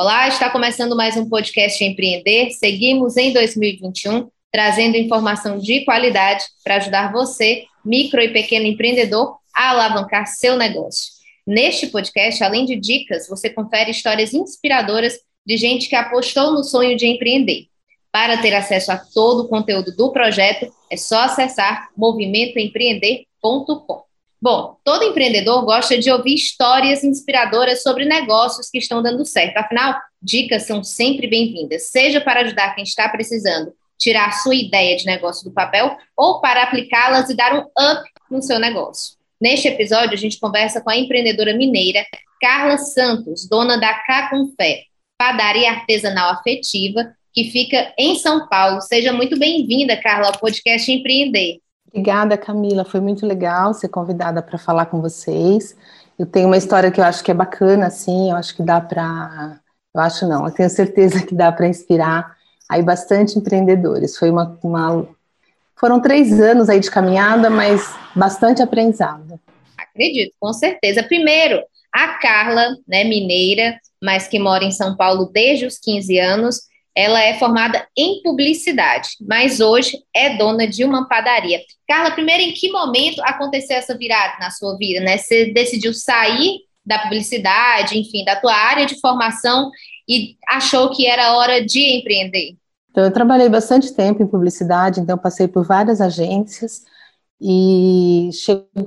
Olá, está começando mais um podcast Empreender. Seguimos em 2021 trazendo informação de qualidade para ajudar você, micro e pequeno empreendedor, a alavancar seu negócio. Neste podcast, além de dicas, você confere histórias inspiradoras de gente que apostou no sonho de empreender. Para ter acesso a todo o conteúdo do projeto, é só acessar movimentoempreender.com. Bom, todo empreendedor gosta de ouvir histórias inspiradoras sobre negócios que estão dando certo. Afinal, dicas são sempre bem-vindas, seja para ajudar quem está precisando tirar sua ideia de negócio do papel ou para aplicá-las e dar um up no seu negócio. Neste episódio, a gente conversa com a empreendedora mineira Carla Santos, dona da Cá com Fé, padaria artesanal afetiva, que fica em São Paulo. Seja muito bem-vinda, Carla, ao podcast Empreender. Obrigada, Camila. Foi muito legal ser convidada para falar com vocês. Eu tenho uma história que eu acho que é bacana, assim. Eu acho que dá para. Eu acho não, eu tenho certeza que dá para inspirar aí bastante empreendedores. Foi uma, uma, Foram três anos aí de caminhada, mas bastante aprendizado. Acredito, com certeza. Primeiro, a Carla, né, mineira, mas que mora em São Paulo desde os 15 anos, ela é formada em publicidade, mas hoje é dona de uma padaria. Carla, primeiro, em que momento aconteceu essa virada na sua vida, né? Você decidiu sair da publicidade, enfim, da tua área de formação e achou que era hora de empreender? Então, eu trabalhei bastante tempo em publicidade, então passei por várias agências e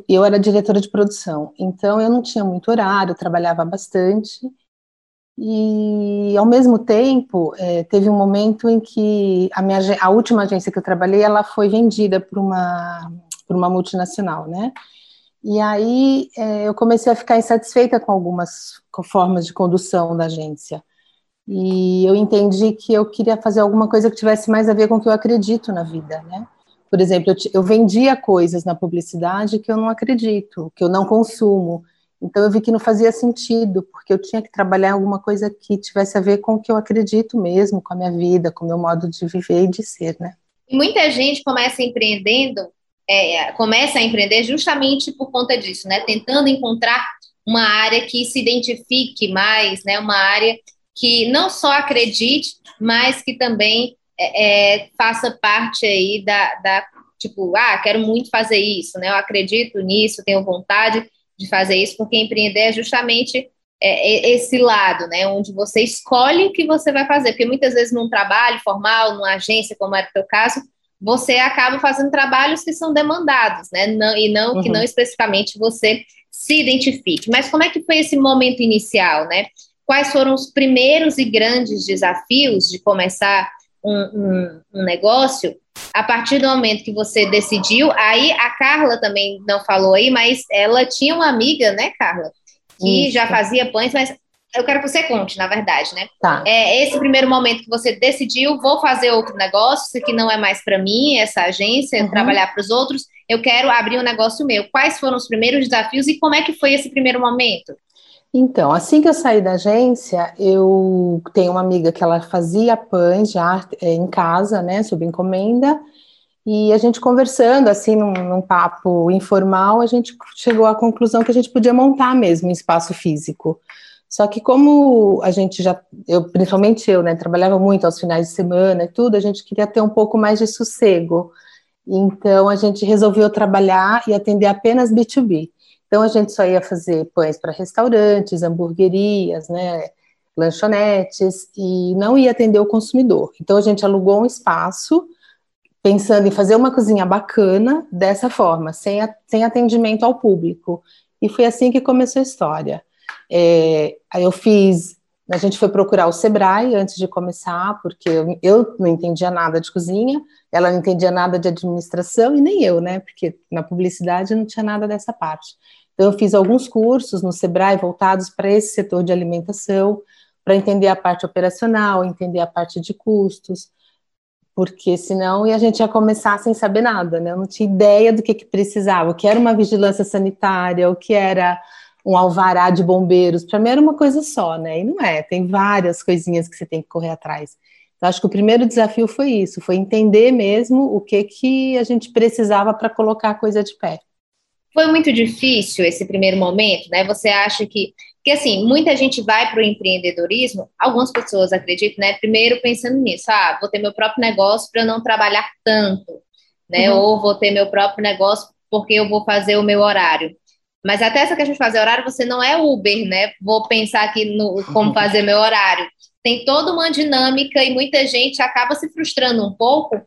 eu era diretora de produção. Então, eu não tinha muito horário, trabalhava bastante e, ao mesmo tempo, é, teve um momento em que a, minha, a última agência que eu trabalhei, ela foi vendida por uma, por uma multinacional, né? E aí é, eu comecei a ficar insatisfeita com algumas formas de condução da agência. E eu entendi que eu queria fazer alguma coisa que tivesse mais a ver com o que eu acredito na vida, né? Por exemplo, eu, eu vendia coisas na publicidade que eu não acredito, que eu não consumo, então eu vi que não fazia sentido, porque eu tinha que trabalhar alguma coisa que tivesse a ver com o que eu acredito mesmo, com a minha vida, com o meu modo de viver e de ser, né? Muita gente começa empreendendo, é, começa a empreender justamente por conta disso, né? Tentando encontrar uma área que se identifique mais, né? Uma área que não só acredite, mas que também é, é, faça parte aí da, da, tipo, ah, quero muito fazer isso, né? Eu acredito nisso, tenho vontade de fazer isso, porque empreender é justamente é, é, esse lado, né, onde você escolhe o que você vai fazer, porque muitas vezes num trabalho formal, numa agência, como era o teu caso, você acaba fazendo trabalhos que são demandados, né, não, e não uhum. que não especificamente você se identifique. Mas como é que foi esse momento inicial, né? Quais foram os primeiros e grandes desafios de começar um, um, um negócio a partir do momento que você decidiu, aí a Carla também não falou aí, mas ela tinha uma amiga, né, Carla, que Isso. já fazia pães, mas eu quero que você conte, na verdade, né? Tá. É esse primeiro momento que você decidiu, vou fazer outro negócio, isso aqui não é mais para mim, essa agência, uhum. trabalhar para os outros, eu quero abrir um negócio meu. Quais foram os primeiros desafios e como é que foi esse primeiro momento? Então, assim que eu saí da agência, eu tenho uma amiga que ela fazia pães já é, em casa, né, sob encomenda, e a gente conversando, assim, num, num, papo informal, a gente chegou à conclusão que a gente podia montar mesmo um espaço físico. Só que como a gente já, eu, principalmente eu, né, trabalhava muito aos finais de semana e tudo, a gente queria ter um pouco mais de sossego. Então, a gente resolveu trabalhar e atender apenas B2B. Então a gente só ia fazer pães para restaurantes, hamburguerias, né, lanchonetes e não ia atender o consumidor. Então a gente alugou um espaço pensando em fazer uma cozinha bacana dessa forma, sem, a, sem atendimento ao público. E foi assim que começou a história. É, aí eu fiz, a gente foi procurar o Sebrae antes de começar, porque eu, eu não entendia nada de cozinha, ela não entendia nada de administração e nem eu, né? Porque na publicidade não tinha nada dessa parte. Então, eu fiz alguns cursos no Sebrae voltados para esse setor de alimentação, para entender a parte operacional, entender a parte de custos, porque senão a gente ia começar sem saber nada, né? Eu não tinha ideia do que, que precisava, o que era uma vigilância sanitária, o que era um alvará de bombeiros. Para mim era uma coisa só, né? E não é, tem várias coisinhas que você tem que correr atrás. Então, acho que o primeiro desafio foi isso, foi entender mesmo o que, que a gente precisava para colocar a coisa de pé. Foi muito difícil esse primeiro momento, né? Você acha que porque, assim, muita gente vai para o empreendedorismo, algumas pessoas acreditam, né? Primeiro pensando nisso, ah, vou ter meu próprio negócio para não trabalhar tanto, né? Uhum. Ou vou ter meu próprio negócio porque eu vou fazer o meu horário. Mas até essa questão de fazer horário, você não é Uber, né? Vou pensar aqui no como fazer meu horário. Tem toda uma dinâmica e muita gente acaba se frustrando um pouco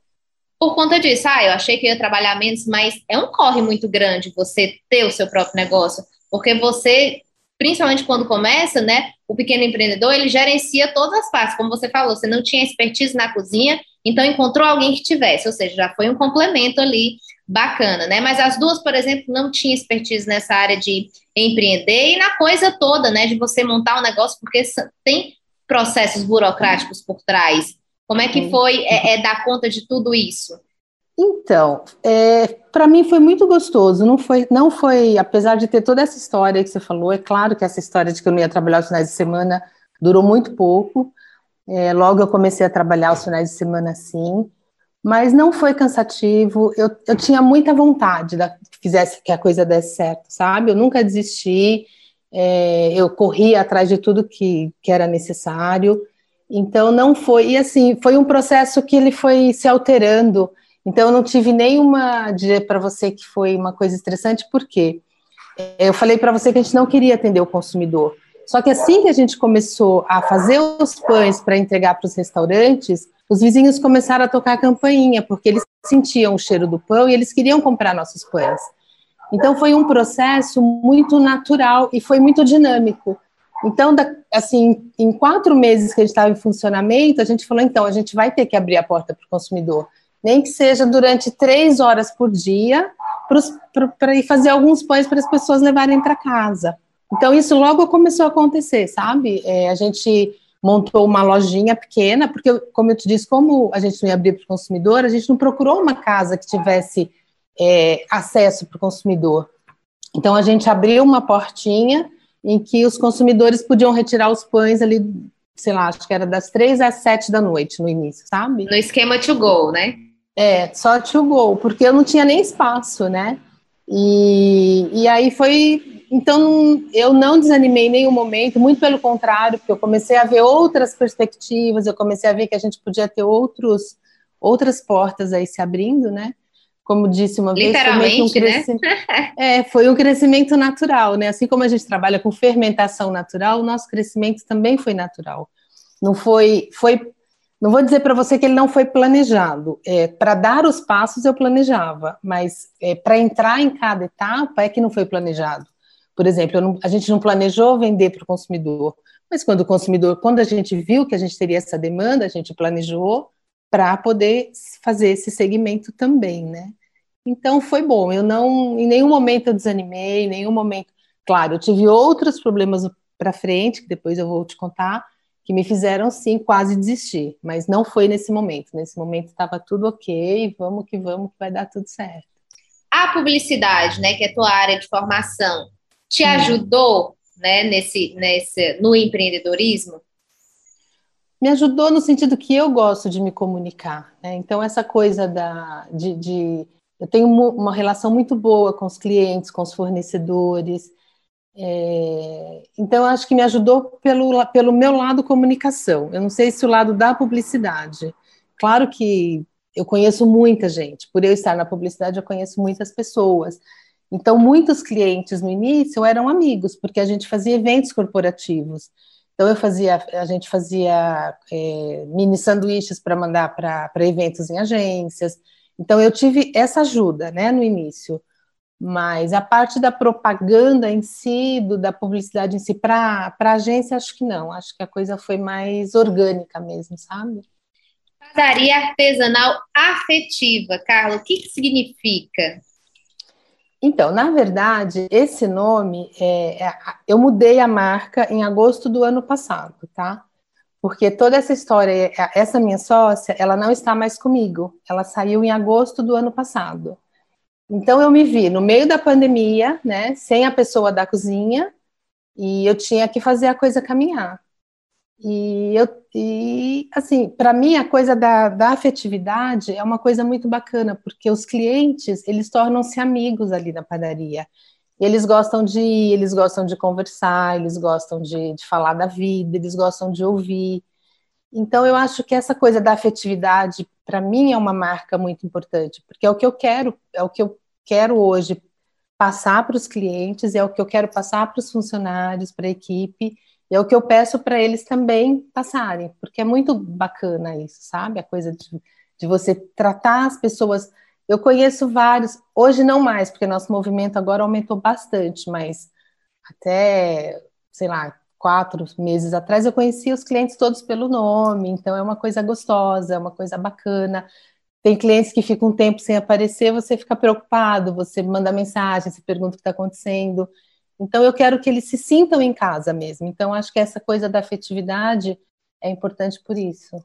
por conta disso. Ah, eu achei que eu ia trabalhar menos, mas é um corre muito grande você ter o seu próprio negócio, porque você principalmente quando começa, né? O pequeno empreendedor ele gerencia todas as partes, como você falou, você não tinha expertise na cozinha, então encontrou alguém que tivesse, ou seja, já foi um complemento ali bacana, né? Mas as duas, por exemplo, não tinham expertise nessa área de empreender e na coisa toda, né? De você montar um negócio, porque tem processos burocráticos por trás. Como é que foi é, é dar conta de tudo isso? Então, é, para mim foi muito gostoso. Não foi, não foi, apesar de ter toda essa história que você falou. É claro que essa história de que eu não ia trabalhar os finais de semana durou muito pouco. É, logo eu comecei a trabalhar os finais de semana, sim. Mas não foi cansativo. Eu, eu tinha muita vontade da, que fizesse que a coisa desse certo, sabe? Eu nunca desisti. É, eu corri atrás de tudo que, que era necessário. Então não foi. E assim, foi um processo que ele foi se alterando então, eu não tive nenhuma dizer para você que foi uma coisa estressante, porque eu falei para você que a gente não queria atender o consumidor. Só que assim que a gente começou a fazer os pães para entregar para os restaurantes, os vizinhos começaram a tocar a campainha, porque eles sentiam o cheiro do pão e eles queriam comprar nossos pães. Então foi um processo muito natural e foi muito dinâmico. Então, assim, em quatro meses que a gente estava em funcionamento, a gente falou, então, a gente vai ter que abrir a porta para o consumidor nem que seja durante três horas por dia, para ir fazer alguns pães para as pessoas levarem para casa. Então, isso logo começou a acontecer, sabe? É, a gente montou uma lojinha pequena, porque, como eu te disse, como a gente não ia abrir para o consumidor, a gente não procurou uma casa que tivesse é, acesso para o consumidor. Então, a gente abriu uma portinha em que os consumidores podiam retirar os pães ali, sei lá, acho que era das três às sete da noite no início, sabe? No esquema to go, né? É, só to go, porque eu não tinha nem espaço, né? E, e aí foi. Então, eu não desanimei em nenhum momento, muito pelo contrário, porque eu comecei a ver outras perspectivas, eu comecei a ver que a gente podia ter outros, outras portas aí se abrindo, né? Como disse uma vez, foi um crescimento, né? é, foi um crescimento natural, né? Assim como a gente trabalha com fermentação natural, o nosso crescimento também foi natural. Não foi, foi não vou dizer para você que ele não foi planejado. É, para dar os passos eu planejava, mas é, para entrar em cada etapa é que não foi planejado. Por exemplo, não, a gente não planejou vender para o consumidor, mas quando o consumidor, quando a gente viu que a gente teria essa demanda, a gente planejou para poder fazer esse segmento também, né? Então foi bom. Eu não, em nenhum momento eu desanimei, em nenhum momento. Claro, eu tive outros problemas para frente que depois eu vou te contar, que me fizeram sim quase desistir, mas não foi nesse momento. Nesse momento estava tudo ok, vamos que vamos, que vai dar tudo certo. A publicidade, né, que é a tua área de formação, te ajudou, né, nesse, nesse, no empreendedorismo? Me ajudou no sentido que eu gosto de me comunicar, né? Então essa coisa da de, de eu tenho uma relação muito boa com os clientes, com os fornecedores. É, então, acho que me ajudou pelo, pelo meu lado comunicação. Eu não sei se o lado da publicidade. Claro que eu conheço muita gente, por eu estar na publicidade, eu conheço muitas pessoas. Então, muitos clientes no início eram amigos, porque a gente fazia eventos corporativos. Então, eu fazia, a gente fazia é, mini sanduíches para mandar para eventos em agências. Então, eu tive essa ajuda, né, no início. Mas a parte da propaganda em si, do, da publicidade em si, para a agência, acho que não. Acho que a coisa foi mais orgânica mesmo, sabe? Padaria artesanal afetiva, Carla, o que, que significa? Então, na verdade, esse nome, é, é, eu mudei a marca em agosto do ano passado, tá? Porque toda essa história, essa minha sócia, ela não está mais comigo. Ela saiu em agosto do ano passado. Então, eu me vi no meio da pandemia, né, sem a pessoa da cozinha, e eu tinha que fazer a coisa caminhar. E, eu, e assim, para mim, a coisa da, da afetividade é uma coisa muito bacana, porque os clientes, eles tornam-se amigos ali na padaria. Eles gostam de ir, eles gostam de conversar, eles gostam de, de falar da vida, eles gostam de ouvir. Então, eu acho que essa coisa da afetividade, para mim, é uma marca muito importante, porque é o que eu quero, é o que eu quero hoje passar para os clientes, é o que eu quero passar para os funcionários, para a equipe, é o que eu peço para eles também passarem, porque é muito bacana isso, sabe? A coisa de, de você tratar as pessoas. Eu conheço vários, hoje não mais, porque nosso movimento agora aumentou bastante, mas até, sei lá, quatro meses atrás eu conhecia os clientes todos pelo nome, então é uma coisa gostosa, é uma coisa bacana. Tem clientes que ficam um tempo sem aparecer, você fica preocupado, você manda mensagem, você pergunta o que está acontecendo. Então, eu quero que eles se sintam em casa mesmo. Então, acho que essa coisa da afetividade é importante por isso.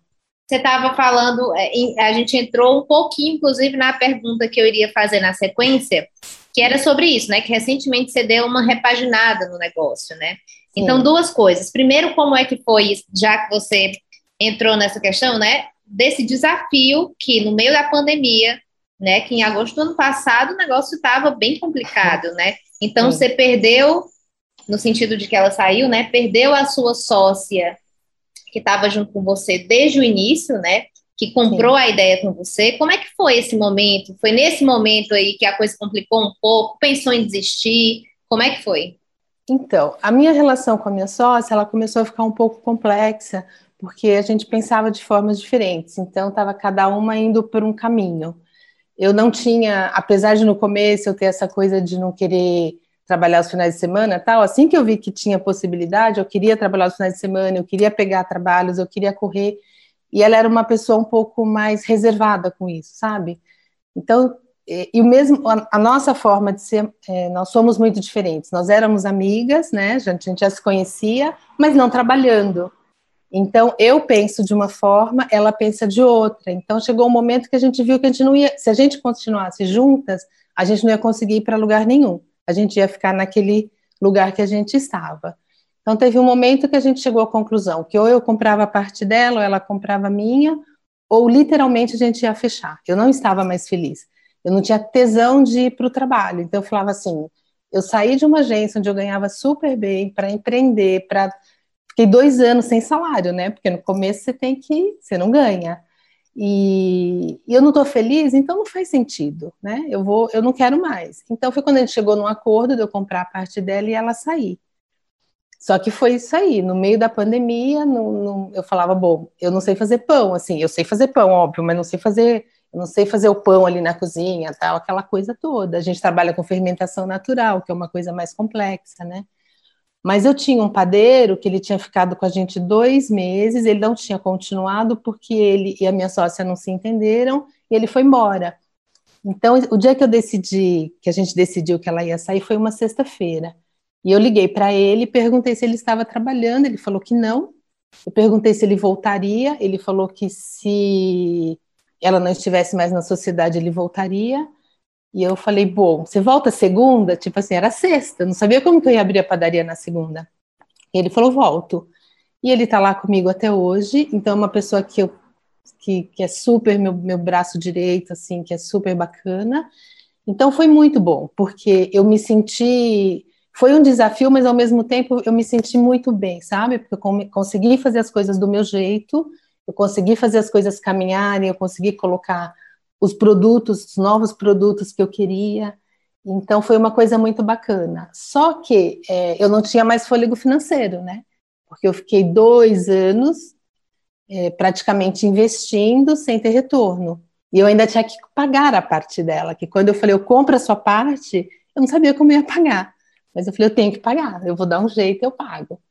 Você estava falando, é, a gente entrou um pouquinho, inclusive, na pergunta que eu iria fazer na sequência, que era sobre isso, né? Que recentemente você deu uma repaginada no negócio, né? Sim. Então, duas coisas. Primeiro, como é que foi, já que você entrou nessa questão, né? Desse desafio que no meio da pandemia, né? Que em agosto do ano passado o negócio estava bem complicado, né? Então, Sim. você perdeu, no sentido de que ela saiu, né? Perdeu a sua sócia que estava junto com você desde o início, né? Que comprou Sim. a ideia com você. Como é que foi esse momento? Foi nesse momento aí que a coisa complicou um pouco? Pensou em desistir? Como é que foi? Então, a minha relação com a minha sócia, ela começou a ficar um pouco complexa, porque a gente pensava de formas diferentes. Então, estava cada uma indo por um caminho eu não tinha, apesar de no começo eu ter essa coisa de não querer trabalhar os finais de semana, tal, assim que eu vi que tinha possibilidade, eu queria trabalhar os finais de semana, eu queria pegar trabalhos, eu queria correr, e ela era uma pessoa um pouco mais reservada com isso, sabe? Então, e o mesmo, a, nossa forma de ser, é, nós somos muito diferentes. Nós éramos amigas, né? A gente, a gente já se conhecia, mas não trabalhando. Então, eu penso de uma forma, ela pensa de outra. Então, chegou um momento que a gente viu que a gente não ia, se a gente continuasse juntas, a gente não ia conseguir ir para lugar nenhum. A gente ia ficar naquele lugar que a gente estava. Então, teve um momento que a gente chegou à conclusão que ou eu comprava a parte dela, ou ela comprava a minha, ou literalmente a gente ia fechar. Eu não estava mais feliz. Eu não tinha tesão de ir para o trabalho. Então, eu falava assim: eu saí de uma agência onde eu ganhava super bem para empreender, para Fiquei dois anos sem salário, né? Porque no começo você tem que, você não ganha. E, e eu não estou feliz, então não faz sentido, né? Eu vou, eu não quero mais. Então foi quando a gente chegou num acordo de eu comprar a parte dela e ela sair. Só que foi isso aí, no meio da pandemia, no, no, eu falava, bom, eu não sei fazer pão, assim, eu sei fazer pão, óbvio, mas não sei fazer, não sei fazer o pão ali na cozinha, tal, aquela coisa toda. A gente trabalha com fermentação natural, que é uma coisa mais complexa, né? Mas eu tinha um padeiro que ele tinha ficado com a gente dois meses, ele não tinha continuado porque ele e a minha sócia não se entenderam e ele foi embora. Então, o dia que eu decidi, que a gente decidiu que ela ia sair, foi uma sexta-feira. E eu liguei para ele e perguntei se ele estava trabalhando, ele falou que não. Eu perguntei se ele voltaria, ele falou que se ela não estivesse mais na sociedade, ele voltaria. E eu falei, bom, você volta segunda? Tipo assim, era sexta, não sabia como que eu ia abrir a padaria na segunda. E ele falou, volto. E ele tá lá comigo até hoje, então é uma pessoa que eu que, que é super meu, meu braço direito, assim, que é super bacana. Então foi muito bom, porque eu me senti. Foi um desafio, mas ao mesmo tempo eu me senti muito bem, sabe? Porque eu consegui fazer as coisas do meu jeito, eu consegui fazer as coisas caminharem, eu consegui colocar os produtos, os novos produtos que eu queria. Então foi uma coisa muito bacana. Só que é, eu não tinha mais fôlego financeiro, né? Porque eu fiquei dois anos é, praticamente investindo sem ter retorno. E eu ainda tinha que pagar a parte dela, que quando eu falei, eu compro a sua parte, eu não sabia como ia pagar. Mas eu falei, eu tenho que pagar, eu vou dar um jeito, eu pago.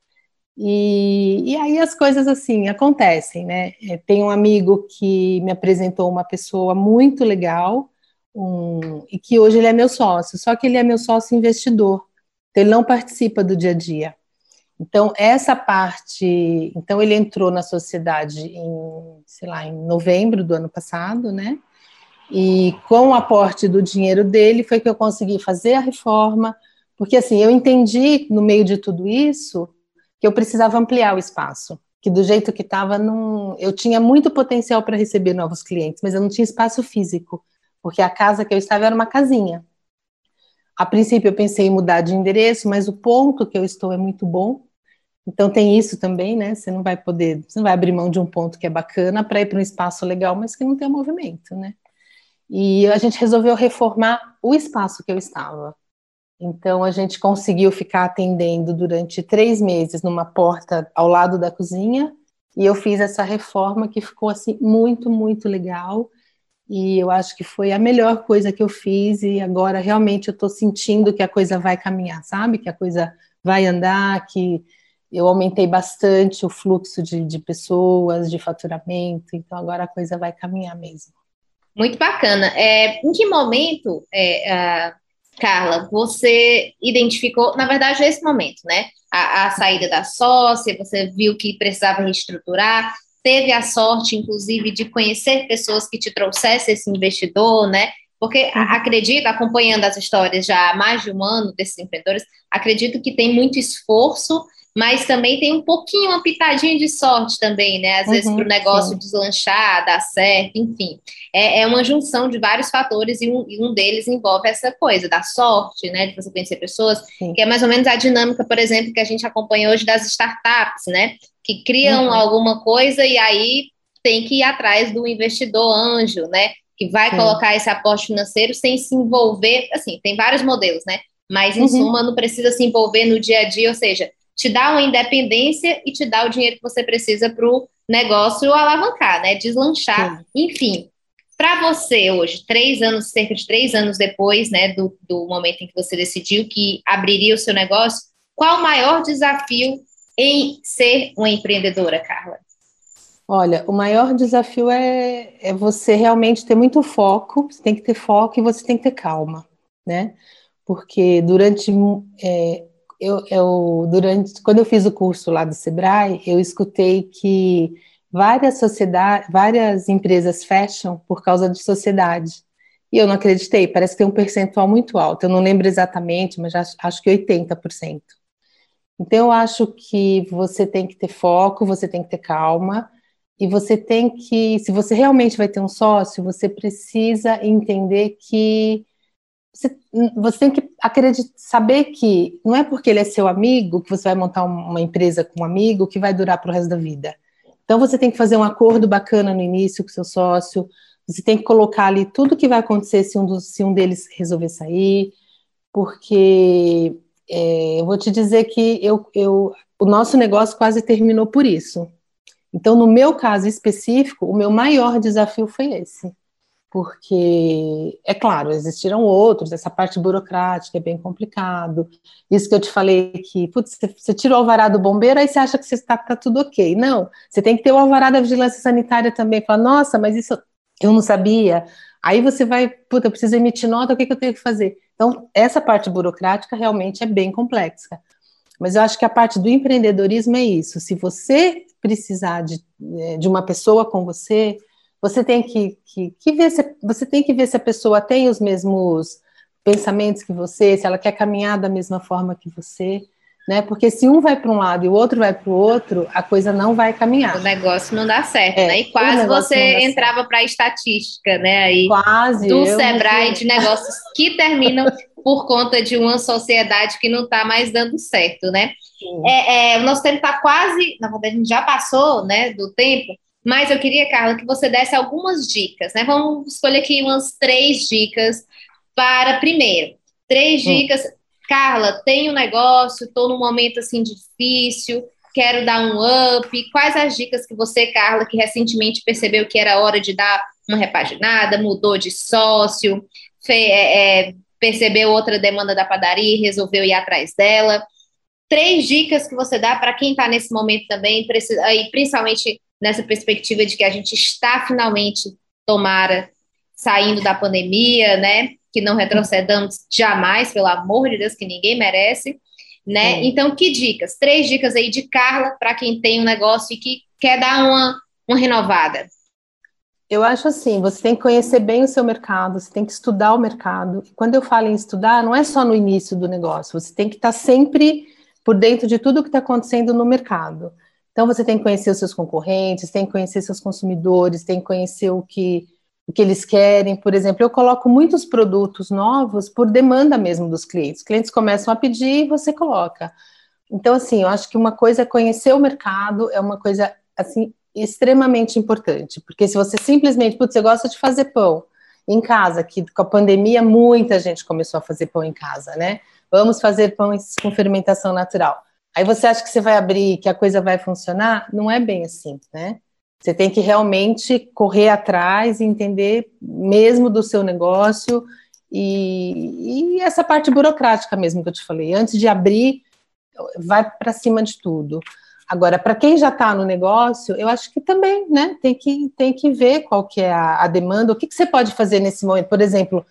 E, e aí as coisas assim acontecem, né? É, tem um amigo que me apresentou uma pessoa muito legal, um, e que hoje ele é meu sócio, só que ele é meu sócio investidor, então ele não participa do dia a dia. Então, essa parte. Então, ele entrou na sociedade em, sei lá, em novembro do ano passado, né? E com o aporte do dinheiro dele foi que eu consegui fazer a reforma, porque assim, eu entendi no meio de tudo isso que eu precisava ampliar o espaço, que do jeito que estava, eu tinha muito potencial para receber novos clientes, mas eu não tinha espaço físico, porque a casa que eu estava era uma casinha. A princípio eu pensei em mudar de endereço, mas o ponto que eu estou é muito bom, então tem isso também, né? Você não vai poder, você não vai abrir mão de um ponto que é bacana para ir para um espaço legal, mas que não tem movimento, né? E a gente resolveu reformar o espaço que eu estava. Então a gente conseguiu ficar atendendo durante três meses numa porta ao lado da cozinha e eu fiz essa reforma que ficou assim muito muito legal e eu acho que foi a melhor coisa que eu fiz e agora realmente eu estou sentindo que a coisa vai caminhar, sabe? Que a coisa vai andar, que eu aumentei bastante o fluxo de, de pessoas, de faturamento, então agora a coisa vai caminhar mesmo. Muito bacana. É, em que momento, é, Carla, você identificou, na verdade, esse momento, né? A, a, saída da sócia, você viu que precisava reestruturar, teve a sorte, inclusive, de conhecer pessoas que te trouxessem esse investidor, né? Porque uhum. acredito, acompanhando as histórias já há mais de um ano desses empreendedores, acredito que tem muito esforço mas também tem um pouquinho, uma pitadinha de sorte também, né? Às uhum, vezes para o negócio sim. deslanchar, dar certo, enfim. É, é, uma junção de vários fatores e um, e um, deles envolve essa coisa da sorte, né? De você conhecer pessoas, sim. que é mais ou menos a dinâmica, por exemplo, que a gente acompanha hoje das startups, né? Que criam uhum. alguma coisa e aí tem que ir atrás do investidor anjo, né? Que vai sim. colocar esse aporte financeiro sem se envolver, assim, tem vários modelos, né? Mas, em uhum. suma, não precisa se envolver no dia a dia, ou seja, te dá uma independência e te dá o dinheiro que você precisa para o negócio alavancar, né? Deslanchar, Sim. enfim. Para você hoje, três anos, cerca de três anos depois, né, do, do momento em que você decidiu que abriria o seu negócio, qual o maior desafio em ser uma empreendedora, Carla? Olha, o maior desafio é, é você realmente ter muito foco, você tem que ter foco e você tem que ter calma, né? Porque durante é, eu, eu, durante, quando eu fiz o curso lá do Sebrae, eu escutei que várias sociedades, várias empresas fecham por causa de sociedade. E eu não acreditei, parece que tem um percentual muito alto. Eu não lembro exatamente, mas acho, acho que 80%. Então eu acho que você tem que ter foco, você tem que ter calma, e você tem que, se você realmente vai ter um sócio, você precisa entender que você, você tem que acreditar, saber que não é porque ele é seu amigo que você vai montar uma empresa com um amigo que vai durar para o resto da vida. Então você tem que fazer um acordo bacana no início com seu sócio, você tem que colocar ali tudo que vai acontecer se um, dos, se um deles resolver sair, porque é, eu vou te dizer que eu, eu, o nosso negócio quase terminou por isso. Então, no meu caso específico, o meu maior desafio foi esse porque, é claro, existiram outros, essa parte burocrática é bem complicado. Isso que eu te falei que, putz, você tira o alvará do bombeiro, aí você acha que está tá tudo ok. Não, você tem que ter o alvará da vigilância sanitária também. Fala, nossa, mas isso eu não sabia. Aí você vai, puta, eu preciso emitir nota, o que, que eu tenho que fazer? Então, essa parte burocrática realmente é bem complexa. Mas eu acho que a parte do empreendedorismo é isso. Se você precisar de, eh, de uma pessoa com você, você tem que, que, que ver se você tem que ver se a pessoa tem os mesmos pensamentos que você, se ela quer caminhar da mesma forma que você, né? Porque se um vai para um lado e o outro vai para o outro, a coisa não vai caminhar. O negócio não dá certo, é, né? E quase você entrava para a estatística, né? Aí quase do Sebrae de negócios que terminam por conta de uma sociedade que não está mais dando certo, né? É, é, o nosso tempo está quase, na verdade, a gente já passou, né, do tempo. Mas eu queria, Carla, que você desse algumas dicas, né? Vamos escolher aqui umas três dicas para, primeiro, três hum. dicas. Carla, tenho um negócio, estou num momento assim difícil, quero dar um up. Quais as dicas que você, Carla, que recentemente percebeu que era hora de dar uma repaginada, mudou de sócio, é, é, percebeu outra demanda da padaria e resolveu ir atrás dela? Três dicas que você dá para quem está nesse momento também, e principalmente nessa perspectiva de que a gente está finalmente, tomara, saindo da pandemia, né? Que não retrocedamos jamais, pelo amor de Deus, que ninguém merece, né? Então, que dicas? Três dicas aí de Carla para quem tem um negócio e que quer dar uma, uma renovada. Eu acho assim, você tem que conhecer bem o seu mercado, você tem que estudar o mercado. Quando eu falo em estudar, não é só no início do negócio, você tem que estar sempre por dentro de tudo que está acontecendo no mercado. Então você tem que conhecer os seus concorrentes, tem que conhecer seus consumidores, tem que conhecer o que o que eles querem. Por exemplo, eu coloco muitos produtos novos por demanda mesmo dos clientes. Os clientes começam a pedir e você coloca. Então, assim, eu acho que uma coisa é conhecer o mercado, é uma coisa, assim, extremamente importante, porque se você simplesmente, putz, você gosta de fazer pão em casa, que com a pandemia muita gente começou a fazer pão em casa, né? Vamos fazer pães com fermentação natural. Aí você acha que você vai abrir, que a coisa vai funcionar? Não é bem assim, né? Você tem que realmente correr atrás e entender mesmo do seu negócio e, e essa parte burocrática mesmo que eu te falei. Antes de abrir, vai para cima de tudo. Agora, para quem já está no negócio, eu acho que também, né, tem que, tem que ver qual que é a, a demanda, o que, que você pode fazer nesse momento. Por exemplo,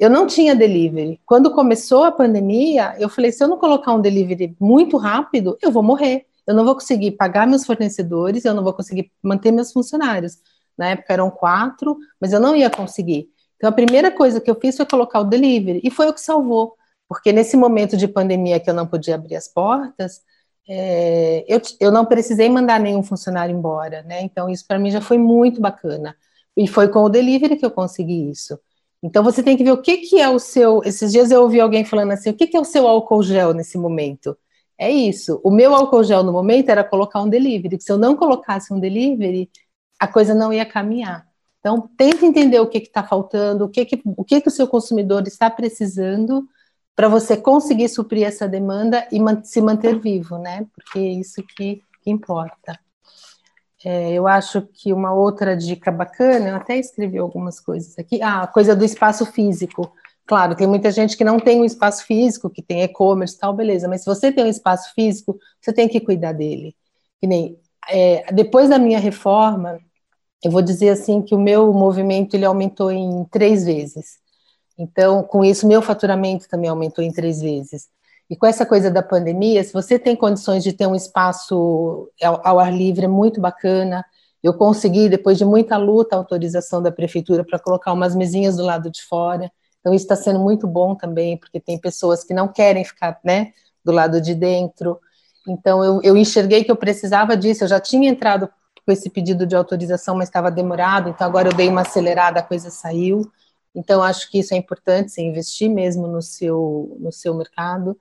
eu não tinha delivery. Quando começou a pandemia, eu falei, se eu não colocar um delivery muito rápido, eu vou morrer. Eu não vou conseguir pagar meus fornecedores, eu não vou conseguir manter meus funcionários. Na época eram quatro, mas eu não ia conseguir. Então, a primeira coisa que eu fiz foi colocar o delivery, e foi o que salvou. Porque nesse momento de pandemia que eu não podia abrir as portas, é, eu, eu não precisei mandar nenhum funcionário embora, né? Então, isso para mim já foi muito bacana. E foi com o delivery que eu consegui isso. Então, você tem que ver o que, que é o seu. Esses dias eu ouvi alguém falando assim: o que, que é o seu álcool gel nesse momento? É isso. O meu álcool gel no momento era colocar um delivery. Se eu não colocasse um delivery, a coisa não ia caminhar. Então, tenta entender o que está faltando, o que, que, o que, que o seu consumidor está precisando para você conseguir suprir essa demanda e man se manter vivo, né? Porque é isso que, que importa. É, eu acho que uma outra dica bacana, eu até escrevi algumas coisas aqui, ah, a coisa do espaço físico. Claro, tem muita gente que não tem um espaço físico, que tem e-commerce e tal, beleza, mas se você tem um espaço físico, você tem que cuidar dele. Que nem, é, depois da minha reforma, eu vou dizer assim que o meu movimento ele aumentou em três vezes. Então, com isso, meu faturamento também aumentou em três vezes. E com essa coisa da pandemia, se você tem condições de ter um espaço ao, ao ar livre, é muito bacana. Eu consegui, depois de muita luta, a autorização da prefeitura para colocar umas mesinhas do lado de fora. Então, isso está sendo muito bom também, porque tem pessoas que não querem ficar né, do lado de dentro. Então, eu, eu enxerguei que eu precisava disso. Eu já tinha entrado com esse pedido de autorização, mas estava demorado, então agora eu dei uma acelerada, a coisa saiu. Então, acho que isso é importante, você investir mesmo no seu, no seu mercado.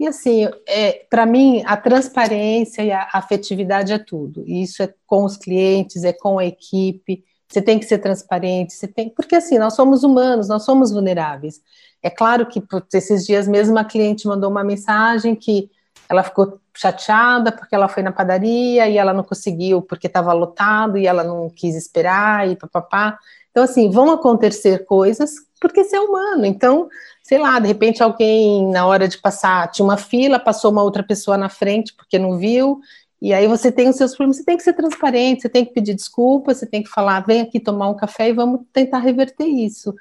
E assim, é, para mim, a transparência e a afetividade é tudo. Isso é com os clientes, é com a equipe. Você tem que ser transparente, você tem, porque assim, nós somos humanos, nós somos vulneráveis. É claro que esses dias mesmo a cliente mandou uma mensagem que ela ficou chateada porque ela foi na padaria e ela não conseguiu porque estava lotado e ela não quis esperar e papapá. Então, assim, vão acontecer coisas porque você é humano. Então, sei lá, de repente alguém, na hora de passar, tinha uma fila, passou uma outra pessoa na frente porque não viu, e aí você tem os seus problemas, você tem que ser transparente, você tem que pedir desculpa, você tem que falar, vem aqui tomar um café e vamos tentar reverter isso.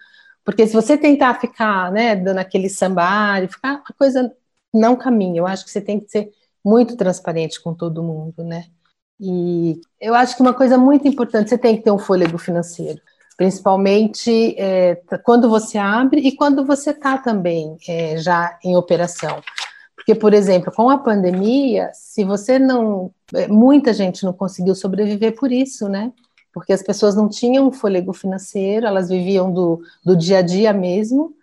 Porque se você tentar ficar, né, dando aquele sambar, ficar, a coisa não caminha. Eu acho que você tem que ser muito transparente com todo mundo, né? E eu acho que uma coisa muito importante, você tem que ter um fôlego financeiro principalmente é, quando você abre e quando você está também é, já em operação. Porque, por exemplo, com a pandemia, se você não. É, muita gente não conseguiu sobreviver por isso, né? Porque as pessoas não tinham fôlego financeiro, elas viviam do, do dia a dia mesmo,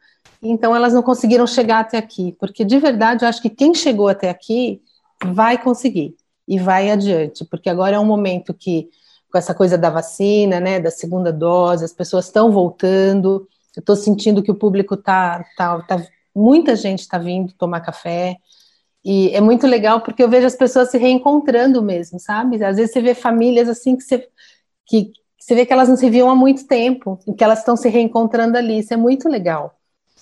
então elas não conseguiram chegar até aqui. Porque, de verdade, eu acho que quem chegou até aqui vai conseguir e vai adiante, porque agora é um momento que com essa coisa da vacina, né, da segunda dose, as pessoas estão voltando. Eu estou sentindo que o público tá, tá, tá muita gente está vindo tomar café. E é muito legal porque eu vejo as pessoas se reencontrando mesmo, sabe? Às vezes você vê famílias assim que você, que, você vê que elas não se viam há muito tempo e que elas estão se reencontrando ali. Isso é muito legal.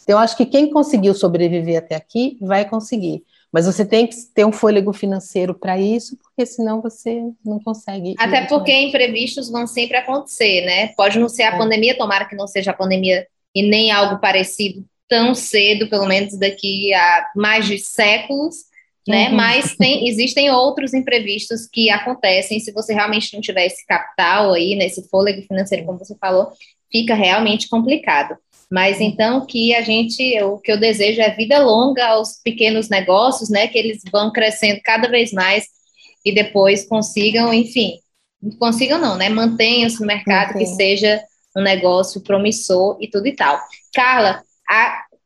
Eu acho que quem conseguiu sobreviver até aqui vai conseguir. Mas você tem que ter um fôlego financeiro para isso, porque senão você não consegue. Até porque imprevistos vão sempre acontecer, né? Pode não ser a é. pandemia, tomara que não seja a pandemia e nem algo parecido tão cedo, pelo menos daqui a mais de séculos, né? Uhum. Mas tem, existem outros imprevistos que acontecem. Se você realmente não tiver esse capital aí, nesse fôlego financeiro, como você falou, fica realmente complicado. Mas então que a gente, o que eu desejo é vida longa aos pequenos negócios, né? Que eles vão crescendo cada vez mais e depois consigam, enfim, consigam não, né? Mantenham-se no mercado, que seja um negócio promissor e tudo e tal. Carla,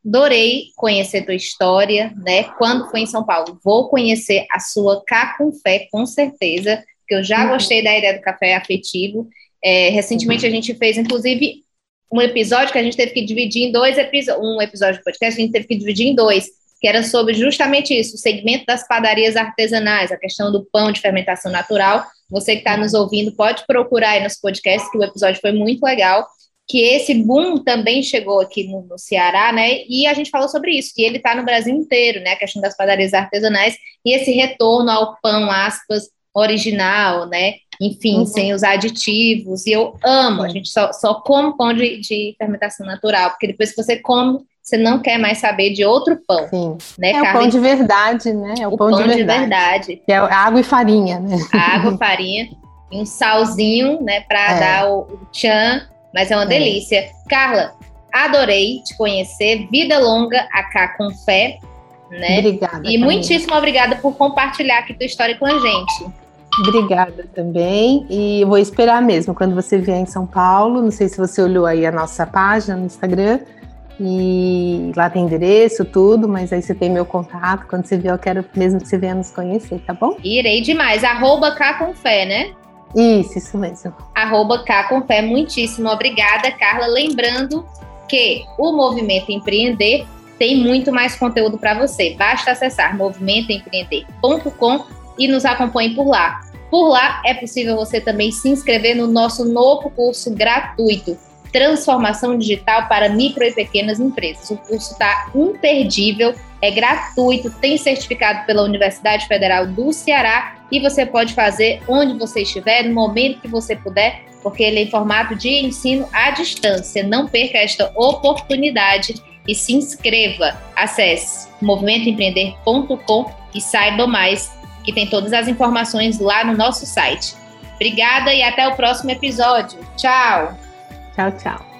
adorei conhecer tua história, né? Quando foi em São Paulo, vou conhecer a sua Cá com Fé, com certeza, porque eu já uhum. gostei da ideia do café afetivo. É, recentemente a gente fez, inclusive, um episódio que a gente teve que dividir em dois episódios, um episódio de podcast, a gente teve que dividir em dois, que era sobre justamente isso, o segmento das padarias artesanais, a questão do pão de fermentação natural. Você que está nos ouvindo pode procurar aí nos podcasts, que o episódio foi muito legal, que esse boom também chegou aqui no, no Ceará, né? E a gente falou sobre isso, que ele está no Brasil inteiro, né? A questão das padarias artesanais e esse retorno ao pão, aspas, original, né? Enfim, uhum. sem os aditivos. E eu amo, a gente só, só come pão de, de, fermentação natural, porque depois que você come, você não quer mais saber de outro pão. Sim. Né, é o pão de verdade, né? É o, o pão, pão, de verdade. De verdade. Que é água e farinha, né? Água, farinha e um salzinho, né, para é. dar o, o tchan, mas é uma é. delícia. Carla, adorei te conhecer. Vida longa a cá com fé. Né? Obrigada. E muitíssimo obrigada por compartilhar aqui tua história com a gente. Obrigada também. E vou esperar mesmo quando você vier em São Paulo. Não sei se você olhou aí a nossa página no Instagram. E lá tem endereço, tudo, mas aí você tem meu contato. Quando você vier, eu quero mesmo que você venha nos conhecer, tá bom? Irei demais. Arroba Cá com Fé, né? Isso, isso mesmo. Arroba Cá com Fé. Muitíssimo obrigada, Carla. Lembrando que o Movimento Empreender tem muito mais conteúdo para você. Basta acessar movimentoempreender.com e nos acompanhe por lá. Por lá é possível você também se inscrever no nosso novo curso gratuito, Transformação Digital para Micro e Pequenas Empresas. O curso está imperdível, é gratuito, tem certificado pela Universidade Federal do Ceará e você pode fazer onde você estiver, no momento que você puder, porque ele é em formato de ensino à distância. Não perca esta oportunidade e se inscreva. Acesse movimentoempreender.com e saiba mais que tem todas as informações lá no nosso site. Obrigada e até o próximo episódio. Tchau! Tchau, tchau.